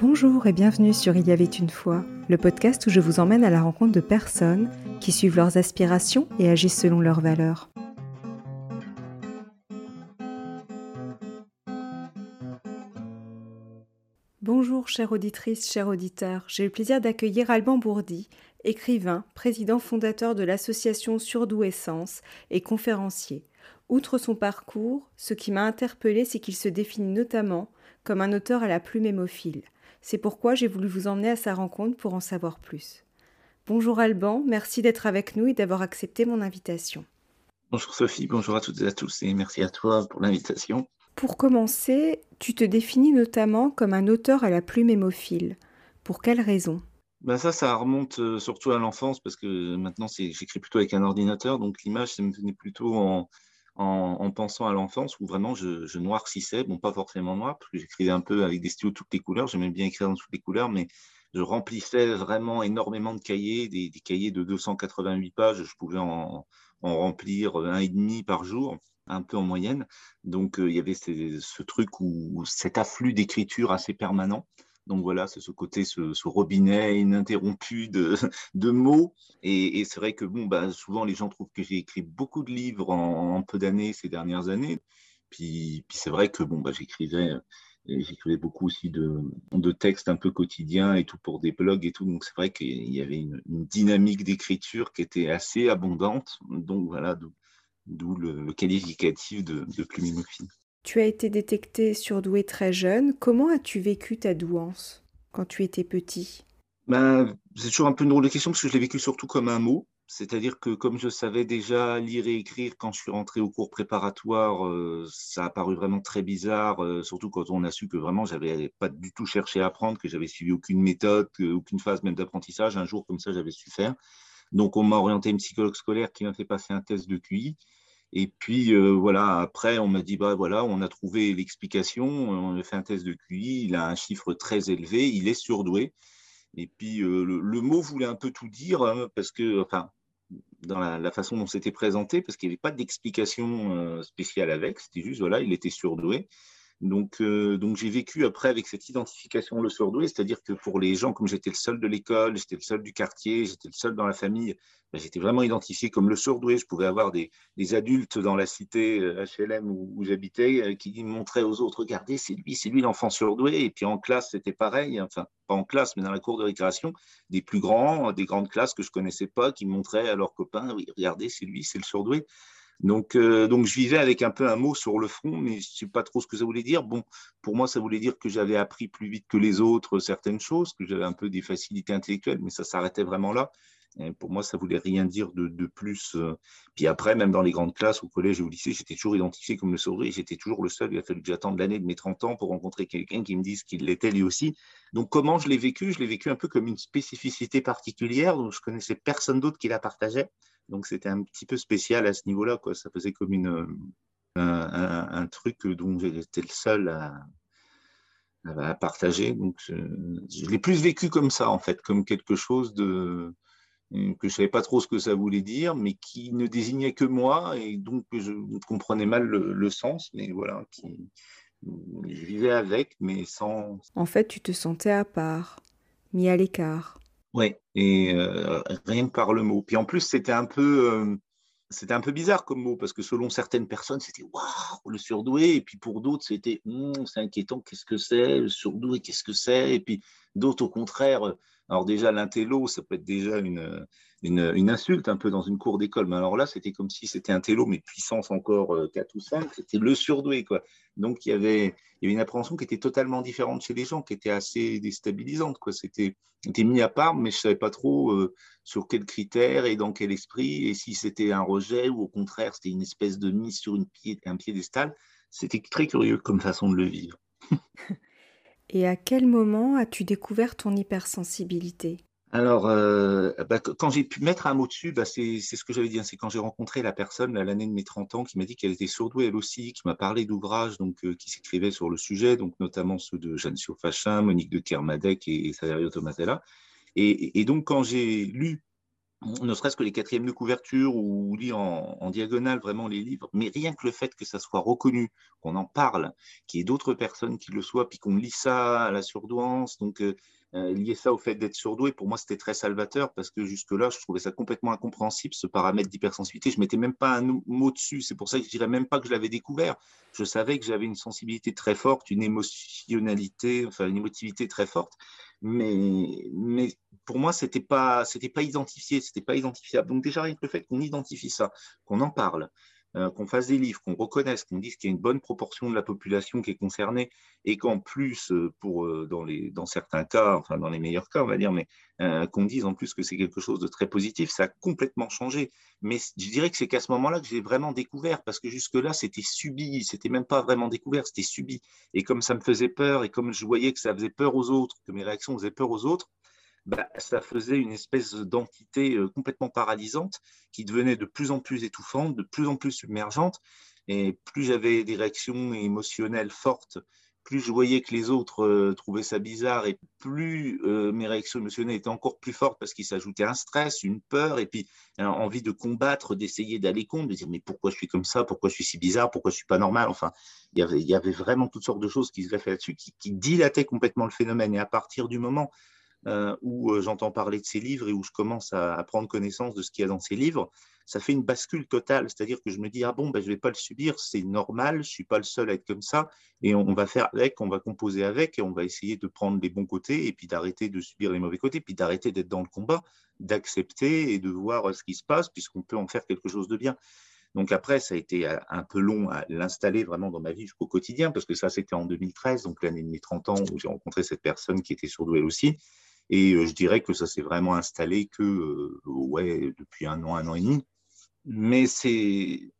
Bonjour et bienvenue sur Il y avait une fois, le podcast où je vous emmène à la rencontre de personnes qui suivent leurs aspirations et agissent selon leurs valeurs. Bonjour chère auditrice, chers auditeurs, j'ai le plaisir d'accueillir Alban Bourdi, écrivain, président fondateur de l'association Surdoué Sens et conférencier. Outre son parcours, ce qui m'a interpellé, c'est qu'il se définit notamment comme un auteur à la plume hémophile. C'est pourquoi j'ai voulu vous emmener à sa rencontre pour en savoir plus. Bonjour Alban, merci d'être avec nous et d'avoir accepté mon invitation. Bonjour Sophie, bonjour à toutes et à tous et merci à toi pour l'invitation. Pour commencer, tu te définis notamment comme un auteur à la plume hémophile. Pour quelle raison? Ben ça, ça remonte euh, surtout à l'enfance parce que maintenant j'écris plutôt avec un ordinateur, donc l'image, ça me venait plutôt en, en, pensant à l'enfance où vraiment je, noircissais, bon pas forcément noir, parce que j'écrivais un peu avec des stylos toutes les couleurs, j'aimais bien écrire dans toutes les couleurs, mais je remplissais vraiment énormément de cahiers, des, cahiers de 288 pages, je pouvais en, remplir un et demi par jour, un peu en moyenne. Donc euh, il y avait ce, truc où cet afflux d'écriture assez permanent. Donc voilà, c'est ce côté, ce, robinet ininterrompu de, mots. Et, c'est vrai que bon, bah, souvent les gens trouvent que j'ai écrit beaucoup de livres en, peu d'années ces dernières années. Puis, puis c'est vrai que bon, bah, j'écrivais, j'écrivais beaucoup aussi de, textes un peu quotidiens et tout pour des blogs et tout. Donc c'est vrai qu'il y avait une, dynamique d'écriture qui était assez abondante. Donc voilà, d'où le, qualificatif de, de. Tu as été détecté surdoué très jeune. Comment as-tu vécu ta douance quand tu étais petit? Ben, C'est toujours un peu une drôle de question parce que je l'ai vécu surtout comme un mot. C'est-à-dire que comme je savais déjà lire et écrire quand je suis rentré au cours préparatoire, euh, ça a paru vraiment très bizarre, euh, surtout quand on a su que vraiment j'avais pas du tout cherché à apprendre, que j'avais suivi aucune méthode, aucune phase même d'apprentissage. Un jour comme ça, j'avais su faire. Donc on m'a orienté une psychologue scolaire qui m'a fait passer un test de QI. Et puis euh, voilà, après, on m'a dit bah voilà, on a trouvé l'explication, on a fait un test de QI, il a un chiffre très élevé, il est surdoué. Et puis euh, le, mot voulait un peu tout dire hein, parce que, enfin, dans la, façon dont c'était présenté, parce qu'il n'y avait pas d'explication euh, spéciale avec, c'était juste voilà, il était surdoué. Donc, euh, donc j'ai vécu après avec cette identification le surdoué, c'est-à-dire que pour les gens, comme j'étais le seul de l'école, j'étais le seul du quartier, j'étais le seul dans la famille, ben, j'étais vraiment identifié comme le surdoué. Je pouvais avoir des, adultes dans la cité HLM euh, où, j'habitais euh, qui montraient aux autres, regardez, c'est lui, c'est lui l'enfant surdoué. Et puis en classe, c'était pareil, enfin pas en classe, mais dans la cour de récréation, des plus grands, des grandes classes que je connaissais pas, qui montraient à leurs copains, regardez, c'est lui, c'est le surdoué. Donc, euh, donc, je vivais avec un peu un mot sur le front, mais je ne sais pas trop ce que ça voulait dire. Bon, pour moi, ça voulait dire que j'avais appris plus vite que les autres certaines choses, que j'avais un peu des facilités intellectuelles, mais ça s'arrêtait vraiment là. Et pour moi, ça voulait rien dire de, de, plus. Euh. Puis après, même dans les grandes classes, au collège et au lycée, j'étais toujours identifié comme le sourire. J'étais toujours le seul. Il a fallu que j'attende l'année de mes 30 ans pour rencontrer quelqu'un qui me dise qu'il l'était lui aussi. Donc, comment je l'ai vécu? Je l'ai vécu un peu comme une spécificité particulière dont je connaissais personne d'autre qui la partageait. Donc c'était un petit peu spécial à ce niveau-là. Quoi. Ça faisait comme une, un, truc dont j'étais le seul à, à partager. Donc je, l'ai plus vécu comme ça, en fait, comme quelque chose de que je ne savais pas trop ce que ça voulait dire, mais qui ne désignait que moi, et donc je comprenais mal le, sens, mais voilà, qui, je vivais avec, mais sans... En fait, tu te sentais à part, mis à l'écart. Oui, et euh, rien par le mot. Puis en plus, c'était un peu, euh, un peu bizarre comme mot parce que selon certaines personnes, c'était waouh le surdoué, et puis pour d'autres, c'était hum, c'est inquiétant, qu'est-ce que c'est le surdoué, qu'est-ce que c'est, et puis d'autres au contraire. Alors déjà l'intello, ça peut être déjà une, une, insulte un peu dans une cour d'école. Mais alors là, c'était comme si c'était un télo, mais puissance encore 4 euh, ou 5, c'était le surdoué. Quoi. Donc il y, avait, il y avait une appréhension qui était totalement différente chez les gens, qui était assez déstabilisante. Quoi. C'était, était mis à part, mais je ne savais pas trop euh, sur quels critères et dans quel esprit, et si c'était un rejet ou au contraire c'était une espèce de mise sur une pied, un piédestal. C'était très curieux comme façon de le vivre. et à quel moment as-tu découvert ton hypersensibilité? Alors, euh, bah, quand j'ai pu mettre un mot dessus, bah, c'est ce que j'avais dit. Hein, c'est quand j'ai rencontré la personne à l'année de mes 30 ans qui m'a dit qu'elle était surdouée elle aussi, qui m'a parlé d'ouvrages euh, qui s'écrivaient sur le sujet, donc notamment ceux de Jeanne Fachin, Monique de Kermadec et, et Saverio Tomatella. Et, donc, quand j'ai lu ne serait-ce que les quatrièmes de couverture ou lit en, diagonale vraiment les livres, mais rien que le fait que ça soit reconnu, qu'on en parle, qu'il y ait d'autres personnes qui le soient, puis qu'on lit ça à la surdouance, donc euh, euh, lier ça au fait d'être surdoué, pour moi, c'était très salvateur parce que jusque-là, je trouvais ça complètement incompréhensible, ce paramètre d'hypersensibilité. Je mettais même pas un mot dessus. C'est pour ça que je dirais même pas que je l'avais découvert. Je savais que j'avais une sensibilité très forte, une émotionnalité, enfin, une émotivité très forte mais, mais pour moi, ce n'était pas, pas identifié, ce n'était pas identifiable. Donc déjà, le fait qu'on identifie ça, qu'on en parle, euh, qu'on fasse des livres, qu'on reconnaisse, qu'on dise qu'il y a une bonne proportion de la population qui est concernée et qu'en plus, euh, pour, euh, dans, les, dans certains cas, enfin dans les meilleurs cas, on va dire, mais qu'on dise en plus que c'est quelque chose de très positif, ça a complètement changé. Mais je dirais que c'est qu'à ce moment-là que j'ai vraiment découvert, parce que jusque-là, c'était subi, c'était même pas vraiment découvert, c'était subi. Et comme ça me faisait peur et comme je voyais que ça faisait peur aux autres, que mes réactions faisaient peur aux autres, bah, ça faisait une espèce d'entité euh, complètement paralysante qui devenait de plus en plus étouffante, de plus en plus submergente. Et plus j'avais des réactions émotionnelles fortes, plus je voyais que les autres euh, trouvaient ça bizarre et plus euh, mes réactions émotionnelles étaient encore plus fortes parce qu'il s'ajoutait un stress, une peur et puis envie de combattre, d'essayer d'aller contre, de dire mais pourquoi je suis comme ça, pourquoi je suis si bizarre, pourquoi je suis pas normal? Enfin, il y avait, vraiment toutes sortes de choses qui se greffaient là-dessus, qui dilataient complètement le phénomène. Et à partir du moment euh, où euh, j'entends parler de ces livres et où je commence à, prendre connaissance de ce qu'il y a dans ces livres, ça fait une bascule totale. C'est-à-dire que je me dis, ah bon, ben, je ne vais pas le subir, c'est normal, je ne suis pas le seul à être comme ça, et on, va faire avec, on va composer avec, et on va essayer de prendre les bons côtés, et puis d'arrêter de subir les mauvais côtés, puis d'arrêter d'être dans le combat, d'accepter et de voir ce qui se passe, puisqu'on peut en faire quelque chose de bien. Donc après, ça a été un peu long à l'installer vraiment dans ma vie jusqu'au quotidien, parce que ça, c'était en 2013, donc l'année de mes 30 ans, où j'ai rencontré cette personne qui était surdouée aussi. Et euh, je dirais que ça s'est vraiment installé que euh, ouais, depuis un an, un an et demi. Mais c'est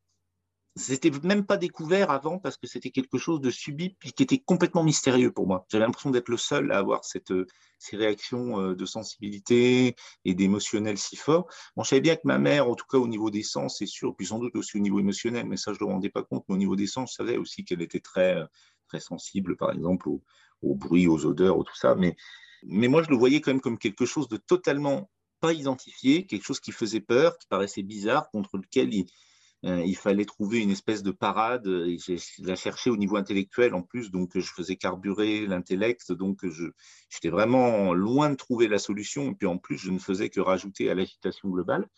c'était même pas découvert avant parce que c'était quelque chose de subi puis qui était complètement mystérieux pour moi. J'avais l'impression d'être le seul à avoir cette, euh, ces réactions de sensibilité et d'émotionnel si fort. Bon, je savais bien que ma mère, en tout cas au niveau des sens, c'est sûr, puis sans doute aussi au niveau émotionnel, mais ça je ne me rendais pas compte, mais au niveau des sens, je savais aussi qu'elle était très, très sensible, par exemple, au, au bruit, aux odeurs, ou tout ça. Mais mais moi, je le voyais quand même comme quelque chose de totalement pas identifié, quelque chose qui faisait peur, qui paraissait bizarre, contre lequel il, euh, fallait trouver une espèce de parade. Et je la cherchais au niveau intellectuel en plus, donc je faisais carburer l'intellect, donc j'étais vraiment loin de trouver la solution. Et puis en plus, je ne faisais que rajouter à l'agitation globale.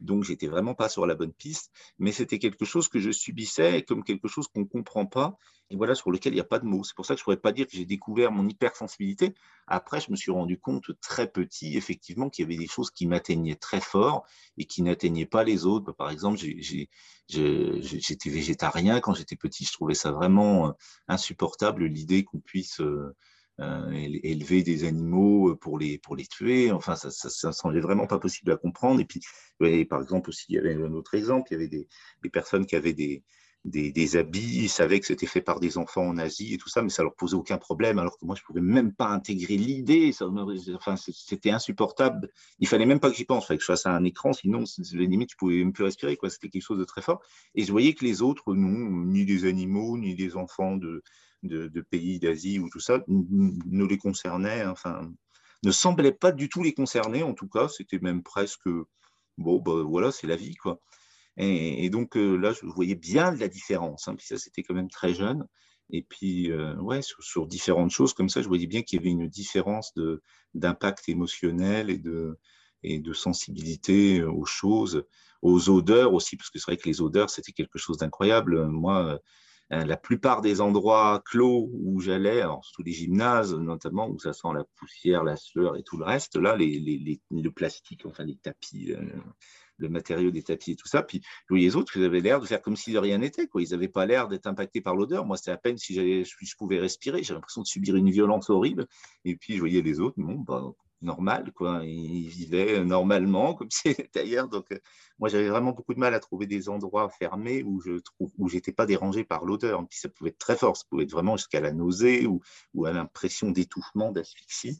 Donc, j'étais vraiment pas sur la bonne piste, mais c'était quelque chose que je subissais comme quelque chose qu'on ne comprend pas et voilà, sur lequel il n'y a pas de mots. C'est pour ça que je ne pourrais pas dire que j'ai découvert mon hypersensibilité. Après, je me suis rendu compte très petit, effectivement, qu'il y avait des choses qui m'atteignaient très fort et qui n'atteignaient pas les autres. Par exemple, j'étais végétarien quand j'étais petit. Je trouvais ça vraiment euh, insupportable, l'idée qu'on puisse euh, élever des animaux euh, pour les, pour les tuer. Enfin, ça, ça, semblait vraiment pas possible à comprendre. Et puis, par exemple, aussi, il y avait un autre exemple, il y avait des, des personnes qui avaient des, des, des, habits, ils savaient que c'était fait par des enfants en Asie et tout ça, mais ça leur posait aucun problème, alors que moi, je pouvais même pas intégrer l'idée. Enfin, c'était insupportable. Il fallait même pas que j'y pense. Il fallait que je fasse un écran, sinon, limite, je pouvais même plus respirer. C'était quelque chose de très fort. Et je voyais que les autres, non, ni des animaux, ni des enfants de, de, pays d'Asie ou tout ça ne les concernait, enfin, ne semblait pas du tout les concerner, en tout cas, c'était même presque, bon, ben voilà, c'est la vie, quoi. Et, donc euh, là, je voyais bien la différence, hein, puis ça, c'était quand même très jeune. Et puis, euh, ouais, sur, différentes choses comme ça, je voyais bien qu'il y avait une différence d'impact émotionnel et de, et de sensibilité aux choses, aux odeurs aussi, parce que c'est vrai que les odeurs, c'était quelque chose d'incroyable. Moi, euh, la plupart des endroits clos où j'allais, sous les gymnases notamment, où ça sent la poussière, la sueur et tout le reste, là, les, le plastique, enfin les tapis, euh, le, matériau des tapis et tout ça. Puis les autres, ils avaient l'air de faire comme si de rien n'était. Ils n'avaient pas l'air d'être impactés par l'odeur. Moi, c'était à peine si je pouvais respirer. J'avais l'impression de subir une violence horrible. Et puis, je voyais les autres, bon, bah, normal, quoi. Ils vivaient normalement, comme c'est ailleurs. Donc, euh, moi, j'avais vraiment beaucoup de mal à trouver des endroits fermés où je trouve où j'étais pas dérangé par l'odeur. Ça pouvait être très fort, ça pouvait être vraiment jusqu'à la nausée ou, ou à l'impression d'étouffement, d'asphyxie.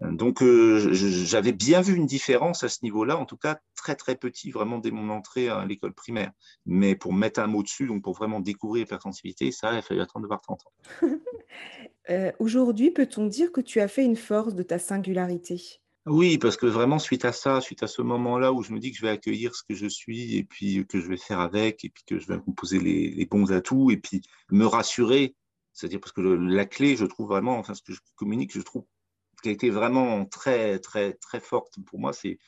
Donc, euh, j'avais bien vu une différence à ce niveau-là, en tout cas très très petit, vraiment dès mon entrée à l'école primaire. Mais pour mettre un mot dessus, donc pour vraiment découvrir l'hypersensibilité, ça, il a fallu attendre de voir 30 ans. Euh, aujourd'hui, peut-on dire que tu as fait une force de ta singularité? Oui, parce que vraiment, suite à ça, suite à ce moment-là où je me dis que je vais accueillir ce que je suis et puis que je vais faire avec et puis que je vais composer les, les bons atouts et puis me rassurer, c'est-à-dire parce que la clé, je trouve vraiment, enfin, ce que je communique, je trouve qui a été vraiment très, très, très forte pour moi, c'est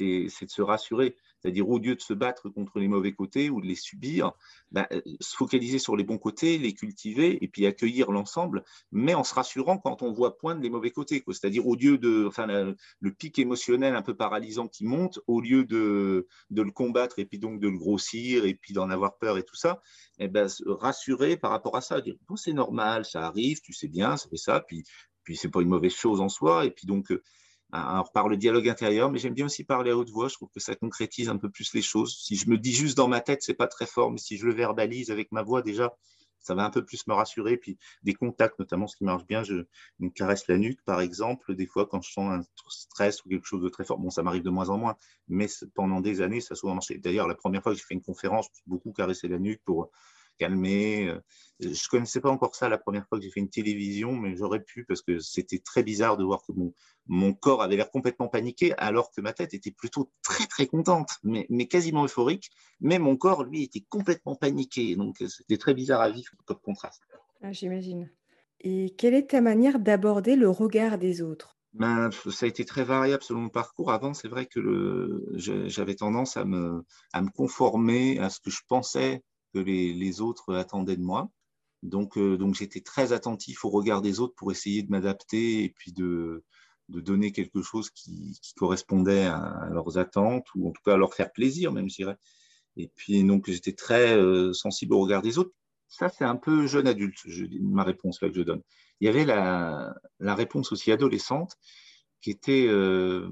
de se rassurer. C'est-à-dire, au lieu de se battre contre les mauvais côtés ou de les subir, bah, euh, se focaliser sur les bons côtés, les cultiver et puis accueillir l'ensemble, mais en se rassurant quand on voit poindre les mauvais côtés. C'est-à-dire, au lieu de, enfin, le pic émotionnel un peu paralysant qui monte, au lieu de, le combattre et puis donc de le grossir et puis d'en avoir peur et tout ça, eh ben, se rassurer par rapport à ça. Dire, bon, c'est normal, ça arrive, tu sais bien, ça fait ça, puis, puis c'est pas une mauvaise chose en soi. Et puis donc, euh, alors, par le dialogue intérieur, mais j'aime bien aussi parler à haute voix. Je trouve que ça concrétise un peu plus les choses. Si je me dis juste dans ma tête, c'est pas très fort, mais si je le verbalise avec ma voix, déjà, ça va un peu plus me rassurer. Puis des contacts, notamment, ce qui marche bien, je me caresse la nuque, par exemple, des fois quand je sens un stress ou quelque chose de très fort. Bon, ça m'arrive de moins en moins, mais pendant des années, ça a souvent marché. D'ailleurs, la première fois que j'ai fait une conférence, beaucoup caressé la nuque pour calmer. Euh, je ne connaissais pas encore ça la première fois que j'ai fait une télévision, mais j'aurais pu parce que c'était très bizarre de voir que mon, mon corps avait l'air complètement paniqué alors que ma tête était plutôt très très contente, mais, mais quasiment euphorique. Mais mon corps, lui, était complètement paniqué. Donc c'était très bizarre à vivre comme contraste. Ah, J'imagine. Et quelle est ta manière d'aborder le regard des autres? Ben, ça a été très variable selon le parcours. Avant, c'est vrai que j'avais tendance à me, à me conformer à ce que je pensais que les, autres attendaient de moi. Donc, euh, donc j'étais très attentif au regard des autres pour essayer de m'adapter et puis de, de donner quelque chose qui, correspondait à, leurs attentes ou en tout cas à leur faire plaisir, même, je dirais. Et puis, donc, j'étais très euh, sensible au regard des autres. Ça, c'est un peu jeune adulte, je, ma réponse là que je donne. Il y avait la, la réponse aussi adolescente qui était, euh,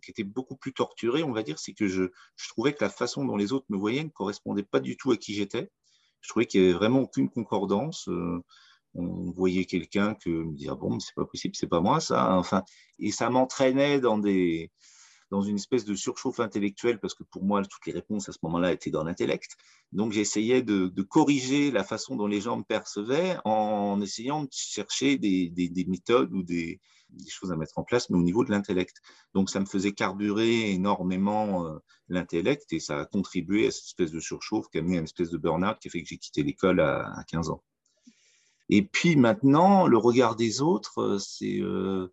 qui était beaucoup plus torturé, on va dire, c'est que je, je, trouvais que la façon dont les autres me voyaient ne correspondait pas du tout à qui j'étais. Je trouvais qu'il n'y avait vraiment aucune concordance. Euh, on voyait quelqu'un que me dire ah bon, c'est pas possible, c'est pas moi ça. Enfin, et ça m'entraînait dans des dans une espèce de surchauffe intellectuelle parce que pour moi toutes les réponses à ce moment-là étaient dans l'intellect. Donc j'essayais de, corriger la façon dont les gens me percevaient en essayant de chercher des, des méthodes ou des, des choses à mettre en place, mais au niveau de l'intellect. Donc ça me faisait carburer énormément euh, l'intellect et ça a contribué à cette espèce de surchauffe qui a amené à une espèce de burn-out qui a fait que j'ai quitté l'école à, 15 ans. Et puis maintenant, le regard des autres, euh, c'est... Euh,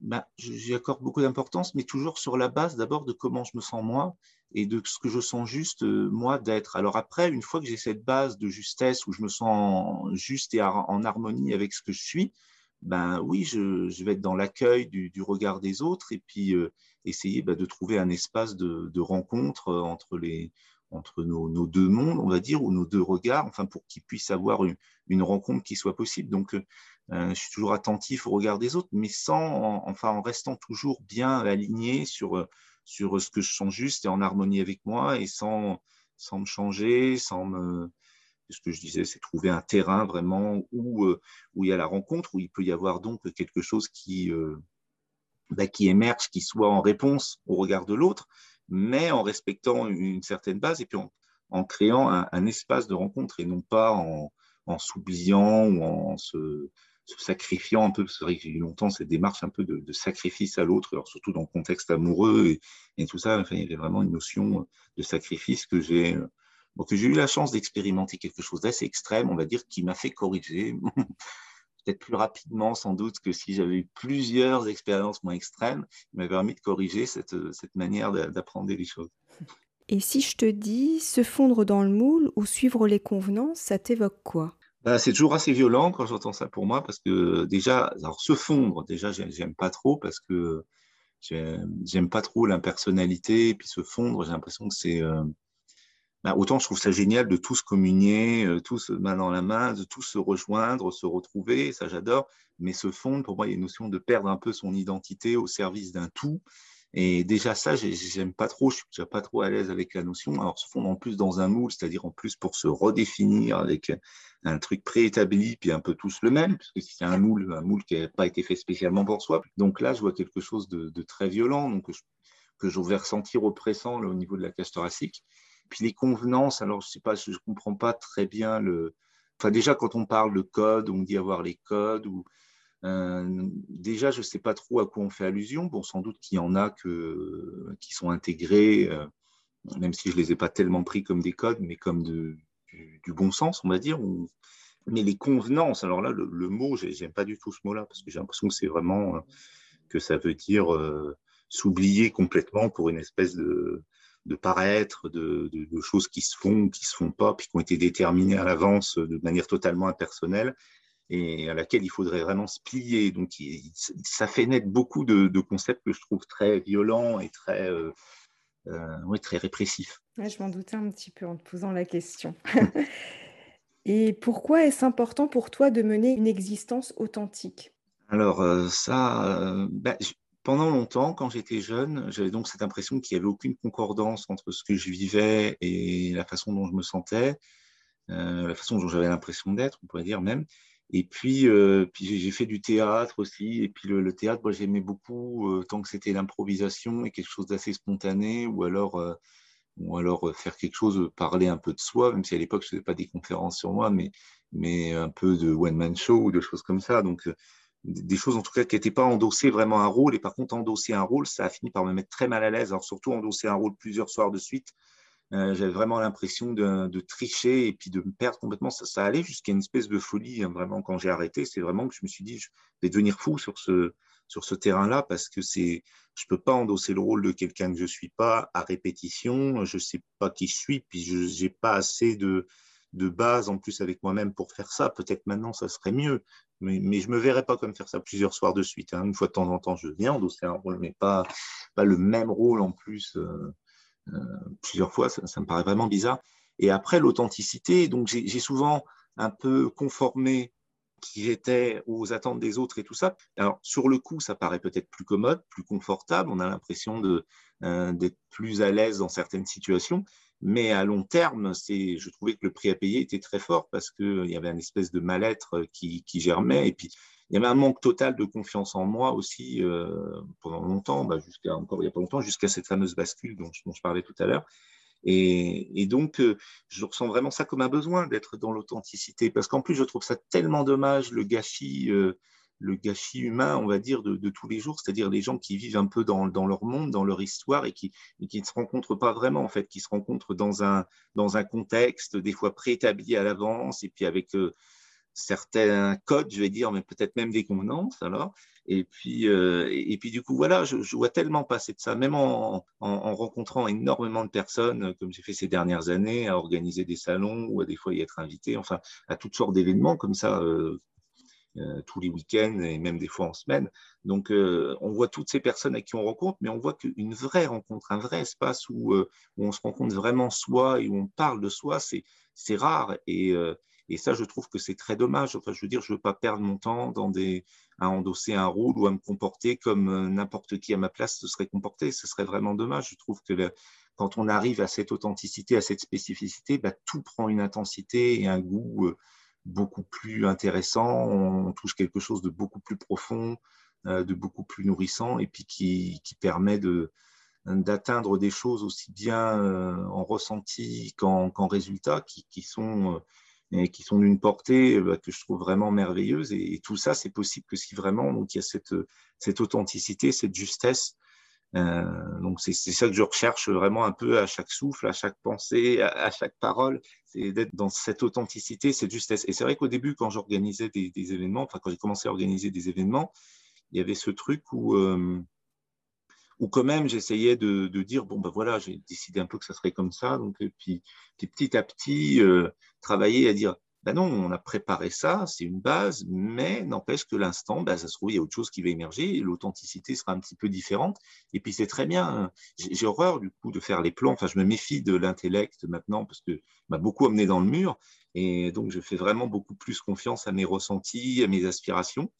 bah, j'y accorde beaucoup d'importance, mais toujours sur la base d'abord de comment je me sens moi et de ce que je sens juste moi d'être. Alors après, une fois que j'ai cette base de justesse où je me sens juste et en harmonie avec ce que je suis, ben oui, je, vais être dans l'accueil du, regard des autres et puis euh, essayer ben, de trouver un espace de, rencontre euh, entre, les, entre nos, deux mondes, on va dire, ou nos deux regards, enfin pour qu'ils puissent avoir une, une, rencontre qui soit possible. Donc, euh, je suis toujours attentif au regard des autres, mais sans, en, enfin, en restant toujours bien aligné sur, sur ce que je sens juste et en harmonie avec moi et sans, sans me changer, sans me ce que je disais, c'est trouver un terrain vraiment où, euh, où il y a la rencontre, où il peut y avoir donc quelque chose qui, euh, bah, qui émerge, qui soit en réponse au regard de l'autre, mais en respectant une certaine base et puis en, créant un, espace de rencontre et non pas en, s'oubliant ou en se, sacrifiant un peu. C'est vrai que j'ai eu longtemps cette démarche un peu de, sacrifice à l'autre, surtout dans le contexte amoureux et, et tout ça. Enfin, il y avait vraiment une notion de sacrifice que j'ai donc, j'ai eu la chance d'expérimenter quelque chose d'assez extrême, on va dire, qui m'a fait corriger, peut-être plus rapidement sans doute que si j'avais eu plusieurs expériences moins extrêmes, il m'a permis de corriger cette, cette manière d'apprendre les choses. Et si je te dis se fondre dans le moule ou suivre les convenances, ça t'évoque quoi? Bah, C'est toujours assez violent quand j'entends ça pour moi, parce que déjà, alors se fondre, déjà, j'aime pas trop, parce que j'aime pas trop l'impersonnalité, et puis se fondre, j'ai l'impression que c'est... Euh, bah, autant je trouve ça génial de tous communier, euh, tous main dans la main, de tous se rejoindre, se retrouver, ça j'adore, mais se fondre, pour moi, il y a une notion de perdre un peu son identité au service d'un tout. Et déjà ça, j'aime pas trop, je suis déjà pas trop à l'aise avec la notion. Alors se fondre en plus dans un moule, c'est-à-dire en plus pour se redéfinir avec un truc préétabli, puis un peu tous le même, parce que c'est un moule, un moule qui n'a pas été fait spécialement pour soi. Donc là, je vois quelque chose de, très violent, donc que je vais ressentir oppressant au niveau de la cage thoracique. Puis les convenances, alors je sais pas, je comprends pas très bien le. Enfin, déjà, quand on parle de code, on dit avoir les codes, ou déjà, je ne sais pas trop à quoi on fait allusion. Bon, sans doute qu'il y en a qui sont intégrés, même si je ne les ai pas tellement pris comme des codes, mais comme du, bon sens, on va dire. Mais les convenances, alors là, le, mot, mot, n'aime pas du tout ce mot-là, parce que j'ai l'impression que c'est vraiment que ça veut dire s'oublier complètement pour une espèce de, de paraître, de, choses qui se font, qui se font pas, puis qui ont été déterminées à l'avance de manière totalement impersonnelle et à laquelle il faudrait vraiment se plier. Donc, ça fait naître beaucoup de, concepts que je trouve très violents et très, euh, euh, très répressifs. je m'en doutais un petit peu en te posant la question. et pourquoi est-ce important pour toi de mener une existence authentique? Alors, euh, ça, ben, pendant longtemps, quand j'étais jeune, j'avais donc cette impression qu'il n'y avait aucune concordance entre ce que je vivais et la façon dont je me sentais, euh, la façon dont j'avais l'impression d'être, on pourrait dire même. Et puis, euh, j'ai fait du théâtre aussi. Et puis le, théâtre, moi, j'aimais beaucoup euh, tant que c'était l'improvisation et quelque chose d'assez spontané, ou alors, faire quelque chose, parler un peu de soi, même si à l'époque je ne faisais pas des conférences sur moi, mais, mais un peu de one man show ou de choses comme ça. Donc des choses en tout cas qui n'étaient pas endossées vraiment un rôle. Et par contre, endosser un rôle, ça a fini par me mettre très mal à l'aise. Alors surtout endosser un rôle plusieurs soirs de suite, euh, j'avais vraiment l'impression de, tricher et puis de me perdre complètement. Ça, allait jusqu'à une espèce de folie, hein, vraiment, quand j'ai arrêté. C'est vraiment que je me suis dit, je vais devenir fou sur ce, sur ce terrain-là parce que c'est, je peux pas endosser le rôle de quelqu'un que je suis pas à répétition. Je sais pas qui je suis, puis je n'ai pas assez de, de base en plus avec moi-même pour faire ça. Peut-être maintenant, ça serait mieux. Mais, mais je ne me verrais pas comme faire ça plusieurs soirs de suite. Hein. Une fois de temps en temps, je viens endosser un rôle, mais pas, pas le même rôle en plus euh, euh, plusieurs fois. Ça, me paraît vraiment bizarre. Et après, l'authenticité. Donc, j'ai souvent un peu conformé qui j'étais aux attentes des autres et tout ça. Alors, sur le coup, ça paraît peut-être plus commode, plus confortable. On a l'impression euh, d'être plus à l'aise dans certaines situations. Mais à long terme, je trouvais que le prix à payer était très fort parce qu'il y avait une espèce de mal-être qui, germait. Et puis, il y avait un manque total de confiance en moi aussi euh, pendant longtemps, bah, jusqu'à encore il n'y a pas longtemps, jusqu'à cette fameuse bascule dont, je parlais tout à l'heure. Et, donc, euh, je ressens vraiment ça comme un besoin d'être dans l'authenticité, parce qu'en plus, je trouve ça tellement dommage, le gâchis, euh, le gâchis humain, on va dire, de, tous les jours, c'est-à-dire les gens qui vivent un peu dans, leur monde, dans leur histoire et qui, ne se rencontrent pas vraiment, en fait, qui se rencontrent dans un, contexte des fois préétabli à l'avance et puis avec euh, certains codes, je vais dire, mais peut-être même des convenances, alors. Et puis, euh, et, puis du coup, voilà, je, vois tellement passer de ça, même en, en, rencontrant énormément de personnes, comme j'ai fait ces dernières années, à organiser des salons ou à des fois y être invité, enfin, à toutes sortes d'événements comme ça, euh, euh, tous les week-ends et même des fois en semaine. Donc, euh, on voit toutes ces personnes à qui on rencontre, mais on voit qu'une vraie rencontre, un vrai espace où, euh, on se rencontre vraiment soi et où on parle de soi, c'est rare. Et, ça, je trouve que c'est très dommage. Enfin, je veux dire, je ne veux pas perdre mon temps dans des, à endosser un rôle ou à me comporter comme n'importe qui à ma place se serait comporté. Ce serait vraiment dommage. Je trouve que quand on arrive à cette authenticité, à cette spécificité, bah, tout prend une intensité et un goût beaucoup plus intéressant, on touche quelque chose de beaucoup plus profond, euh, de beaucoup plus nourrissant, et puis qui, permet de, d'atteindre des choses aussi bien euh, en ressenti qu'en, résultat, qui, sont, euh, qui sont d'une portée que je trouve vraiment merveilleuse. Et, tout ça, c'est possible que si vraiment donc, il y a cette, cette authenticité, cette justesse euh, donc c'est ça que je recherche vraiment un peu à chaque souffle, à chaque pensée, à, chaque parole, c'est d'être dans cette authenticité, cette justesse. Et c'est vrai qu'au début, quand j'organisais des, événements, enfin quand j'ai commencé à organiser des événements, il y avait ce truc où, euh, où quand même j'essayais de, dire bon ben voilà, j'ai décidé un peu que ça serait comme ça, donc et puis, petit à petit euh, travailler à dire ben non, on a préparé ça, c'est une base, mais n'empêche que l'instant, ben, ça se trouve, il y a autre chose qui va émerger, l'authenticité sera un petit peu différente, et puis c'est très bien. J'ai horreur du coup de faire les plans, enfin je me méfie de l'intellect maintenant, parce que m'a beaucoup amené dans le mur, et donc je fais vraiment beaucoup plus confiance à mes ressentis, à mes aspirations,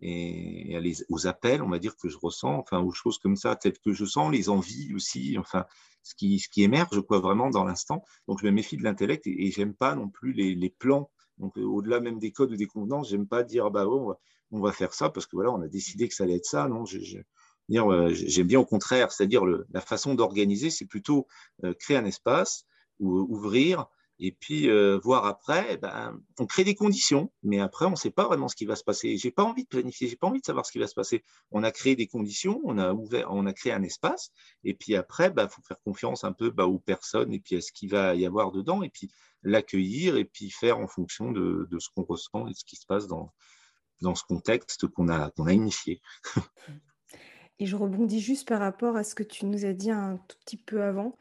et aux appels, on va dire, que je ressens, enfin aux choses comme ça, telles que je sens, les envies aussi, enfin ce qui, ce qui émerge quoi, vraiment dans l'instant. Donc je me méfie de l'intellect et, et j'aime pas non plus les, plans. Donc euh, au-delà même des codes ou des convenances, j'aime pas dire bah on, va, on, va, faire ça parce que voilà on a décidé que ça allait être ça. Non, j'aime bien au contraire, c'est-à-dire la façon d'organiser, c'est plutôt euh, créer un espace ou ouvrir Et puis, euh, voir après, ben, on crée des conditions, mais après, on ne sait pas vraiment ce qui va se passer. J'ai pas envie de planifier, j'ai pas envie de savoir ce qui va se passer. On a créé des conditions, on a ouvert, on a créé un espace, et puis après, il ben, faut faire confiance un peu ben, aux personnes et puis à ce qu'il va y avoir dedans, et puis l'accueillir et puis faire en fonction de, ce qu'on ressent et de ce qui se passe dans, dans ce contexte qu'on a, qu'on a initié. et je rebondis juste par rapport à ce que tu nous as dit un tout petit peu avant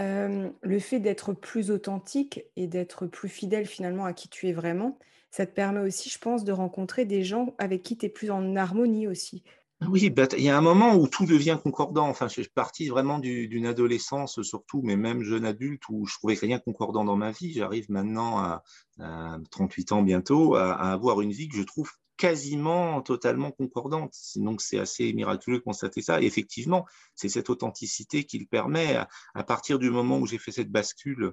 le fait d'être plus authentique et d'être plus fidèle finalement à qui tu es vraiment, ça te permet aussi, je pense, de rencontrer des gens avec qui tu es plus en harmonie aussi. Oui, bah, il y a un moment où tout devient concordant. Enfin, je suis parti vraiment d'une adolescence surtout, mais même jeune adulte, où je trouvais rien concordant dans ma vie. J'arrive maintenant à, 38 ans bientôt à, avoir une vie que je trouve quasiment totalement concordante. Donc c'est assez miraculeux de constater ça. Et effectivement, c'est cette authenticité qui le permet. À, partir du moment où j'ai fait cette bascule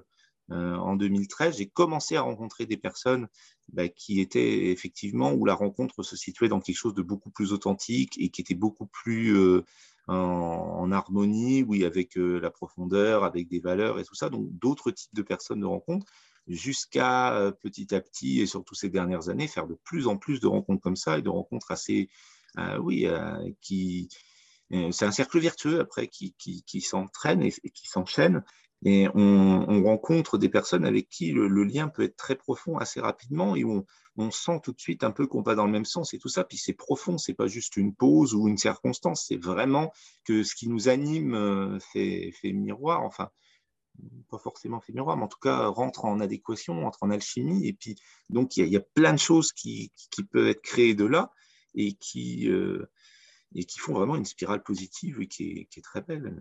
euh, en 2013, j'ai commencé à rencontrer des personnes bah, qui étaient effectivement où la rencontre se situait dans quelque chose de beaucoup plus authentique et qui était beaucoup plus euh, en, harmonie, oui, avec euh, la profondeur, avec des valeurs et tout ça. Donc d'autres types de personnes de rencontres jusqu'à euh, petit à petit, et surtout ces dernières années, faire de plus en plus de rencontres comme ça et de rencontres assez, euh, oui, euh, qui, c'est un cercle vertueux après qui, qui, s'entraîne et, qui s'enchaîne. Et on, rencontre des personnes avec qui le, lien peut être très profond assez rapidement et on, on sent tout de suite un peu qu'on va dans le même sens et tout ça. Puis c'est profond, c'est pas juste une pause ou une circonstance, c'est vraiment que ce qui nous anime fait, fait miroir. Enfin, pas forcément fait miroir, mais en tout cas rentre en adéquation, entre en alchimie. Et puis, donc, il y, a plein de choses qui, peuvent être créées de là et qui, euh, et qui font vraiment une spirale positive et qui est, très belle.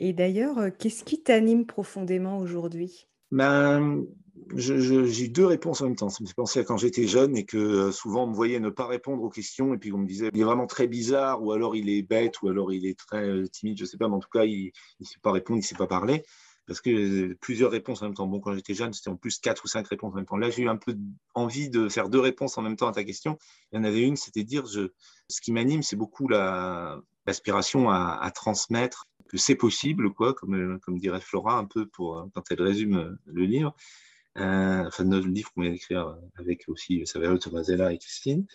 Et d'ailleurs, euh, qu'est-ce qui t'anime profondément aujourd'hui? Ben, j'ai eu deux réponses en même temps. Ça me fait penser à quand j'étais jeune et que euh, souvent on me voyait ne pas répondre aux questions et puis on me disait il est vraiment très bizarre ou alors il est bête ou alors il est très timide, je ne sais pas, mais en tout cas il ne sait pas répondre, il ne sait pas parler parce que plusieurs réponses en même temps. Bon, quand j'étais jeune, c'était en plus quatre ou cinq réponses en même temps. Là, j'ai eu un peu envie de faire deux réponses en même temps à ta question. Il y en avait une, c'était dire, ce qui m'anime, c'est beaucoup l'aspiration à, transmettre que c'est possible, quoi, comme, comme dirait Flora un peu pour, quand elle résume le livre. Euh, enfin, notre livre qu'on vient d'écrire avec aussi Saverio Tomasella et Christine.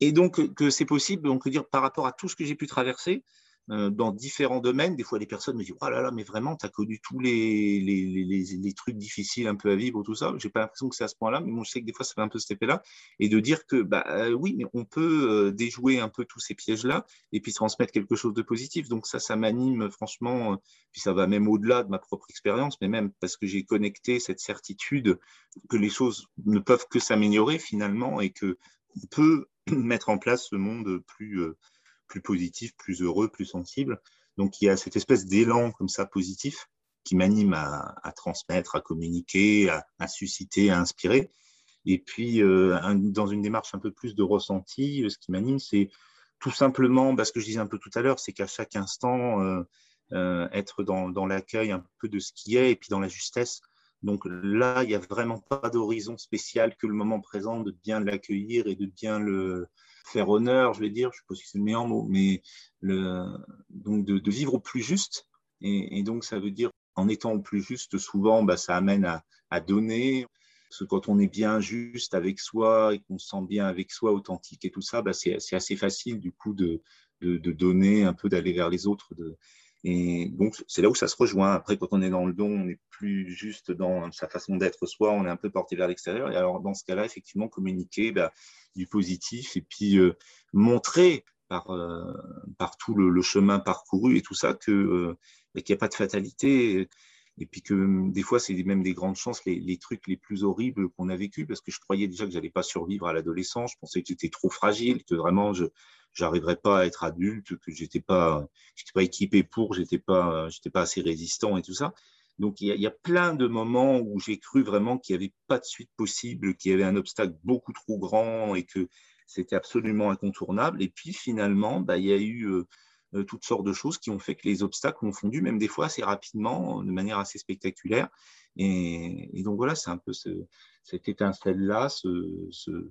Et donc, que c'est possible, on peut dire, par rapport à tout ce que j'ai pu traverser, euh, dans différents domaines. Des fois, les personnes me disent Oh là là, mais vraiment, tu as connu tous les, les, trucs difficiles un peu à vivre, tout ça. Je n'ai pas l'impression que c'est à ce point-là, mais moi, je sais que des fois, ça fait un peu cet effet-là. Et de dire que, bah, euh, oui, mais on peut euh, déjouer un peu tous ces pièges-là et puis transmettre quelque chose de positif. Donc, ça, ça m'anime franchement. Puis ça va même au-delà de ma propre expérience, mais même parce que j'ai connecté cette certitude que les choses ne peuvent que s'améliorer finalement et que on peut mettre en place ce monde plus plus positif, plus heureux, plus sensible. Donc il y a cette espèce d'élan comme ça positif qui m'anime à, transmettre, à communiquer, à, susciter, à inspirer. Et puis, euh, dans une démarche un peu plus de ressenti, euh, ce qui m'anime, c'est tout simplement, parce que je disais un peu tout à l'heure, c'est qu'à chaque instant, euh, être dans, dans l'accueil un peu de ce qui est et puis dans la justesse. Donc là, il n'y a vraiment pas d'horizon spécial que le moment présent, de bien l'accueillir et de bien le, faire honneur, je vais dire, je ne sais pas si c'est le meilleur mot, mais donc de, vivre au plus juste. Et, donc, ça veut dire, en étant au plus juste, souvent, bah, ça amène à, donner. Parce que quand on est bien juste avec soi et qu'on se sent bien avec soi, authentique et tout ça, bah, c'est assez facile, du coup, de, de, donner un peu, d'aller vers les autres. De, et donc, c'est là où ça se rejoint. Après, quand on est dans le don, on est plus juste dans sa façon d'être soi, on est un peu porté vers l'extérieur. Et alors, dans ce cas-là, effectivement, communiquer bah, du positif et puis euh, montrer par, euh, par tout le, chemin parcouru et tout ça euh, bah, qu'il n'y a pas de fatalité. Et puis que hum, des fois, c'est même des grandes chances, les, les trucs les plus horribles qu'on a vécu, parce que je croyais déjà que j'allais pas survivre à l'adolescence. Je pensais que j'étais trop fragile, que vraiment je n'arriverais pas à être adulte, que j'étais pas, j'étais pas équipé pour, j'étais pas, j'étais pas assez résistant et tout ça. Donc il y, a, il y a plein de moments où j'ai cru vraiment qu'il n'y avait pas de suite possible, qu'il y avait un obstacle beaucoup trop grand et que c'était absolument incontournable. Et puis finalement, bah, il y a eu euh, euh, toutes sortes de choses qui ont fait que les obstacles ont fondu, même des fois assez rapidement, de manière assez spectaculaire. Et, donc voilà, c'est un peu ce, cette étincelle-là, ce,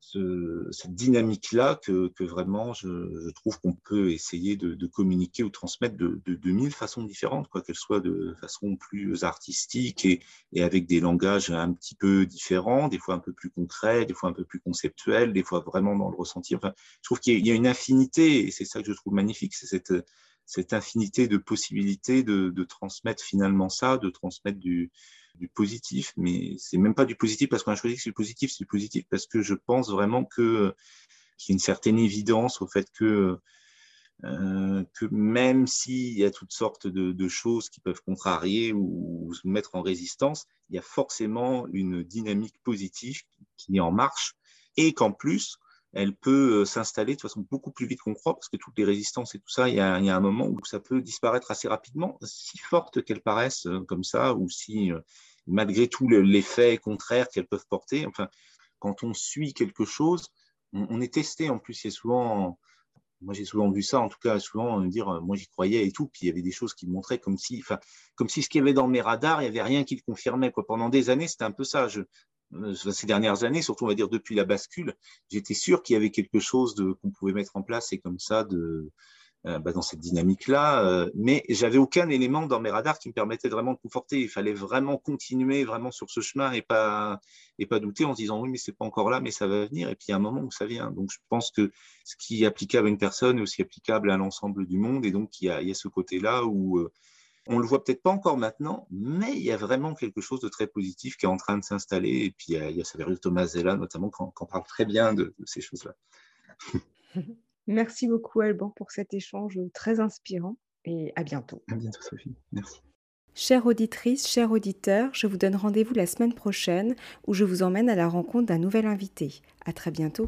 cette dynamique-là que, vraiment je, trouve qu'on peut essayer de, communiquer ou transmettre de, de, mille façons différentes, quoi qu'elles soient de façon plus artistique et, et, avec des langages un petit peu différents, des fois un peu plus concrets, des fois un peu plus conceptuels, des fois vraiment dans le ressenti. Enfin, je trouve qu'il y a une infinité et c'est ça que je trouve magnifique, c'est cette, cette infinité de possibilités de, de transmettre finalement ça, de transmettre du, du positif, mais c'est même pas du positif parce qu'on a choisi que c'est positif, c'est positif parce que je pense vraiment que qu'il y a une certaine évidence au fait que euh, que même s'il y a toutes sortes de, choses qui peuvent contrarier ou, se mettre en résistance, il y a forcément une dynamique positive qui est en marche et qu'en plus, elle peut s'installer de façon beaucoup plus vite qu'on croit, parce que toutes les résistances et tout ça, il y, a, il y a un moment où ça peut disparaître assez rapidement, si fortes qu'elles paraissent comme ça, ou si malgré tout l'effet contraire qu'elles peuvent porter. Enfin, quand on suit quelque chose, on, est testé. En plus, y a souvent, moi j'ai souvent vu ça, en tout cas souvent dire, moi j'y croyais et tout, puis il y avait des choses qui montraient comme si, comme si ce qu'il y avait dans mes radars, il n'y avait rien qui le confirmait. Pendant des années, c'était un peu ça. Euh, ces dernières années, surtout on dire depuis la bascule, j'étais sûr qu'il y avait quelque chose qu'on pouvait mettre en place et comme ça de euh, dans cette dynamique-là, euh, mais j'avais aucun élément dans mes radars qui me permettait vraiment de conforter. Il fallait vraiment continuer vraiment sur ce chemin et pas et pas douter en se disant oui mais c'est pas encore là, mais ça va venir. Et puis il y a un moment où ça vient. Donc je pense que ce qui est applicable à une personne est aussi applicable à l'ensemble du monde. Et donc il y a, ce côté-là où euh, on le voit peut-être pas encore maintenant, mais il y a vraiment quelque chose de très positif qui est en train de s'installer. Et puis il y a, il y a Thomas Zella notamment qui en parle très bien de ces choses-là. Merci beaucoup, Alban, pour cet échange très inspirant et à bientôt. À bientôt, Sophie. Merci. Chère auditrice, chers auditeurs, je vous donne rendez-vous la semaine prochaine où je vous emmène à la rencontre d'un nouvel invité. À très bientôt.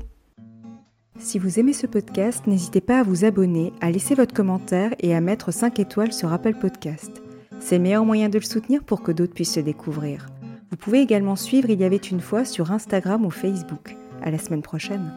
Si vous aimez ce podcast, n'hésitez pas à vous abonner, à laisser votre commentaire et à mettre 5 étoiles sur Apple Podcast. C'est le meilleur moyen de le soutenir pour que d'autres puissent le découvrir. Vous pouvez également suivre Il y avait une fois sur Instagram ou Facebook. À la semaine prochaine.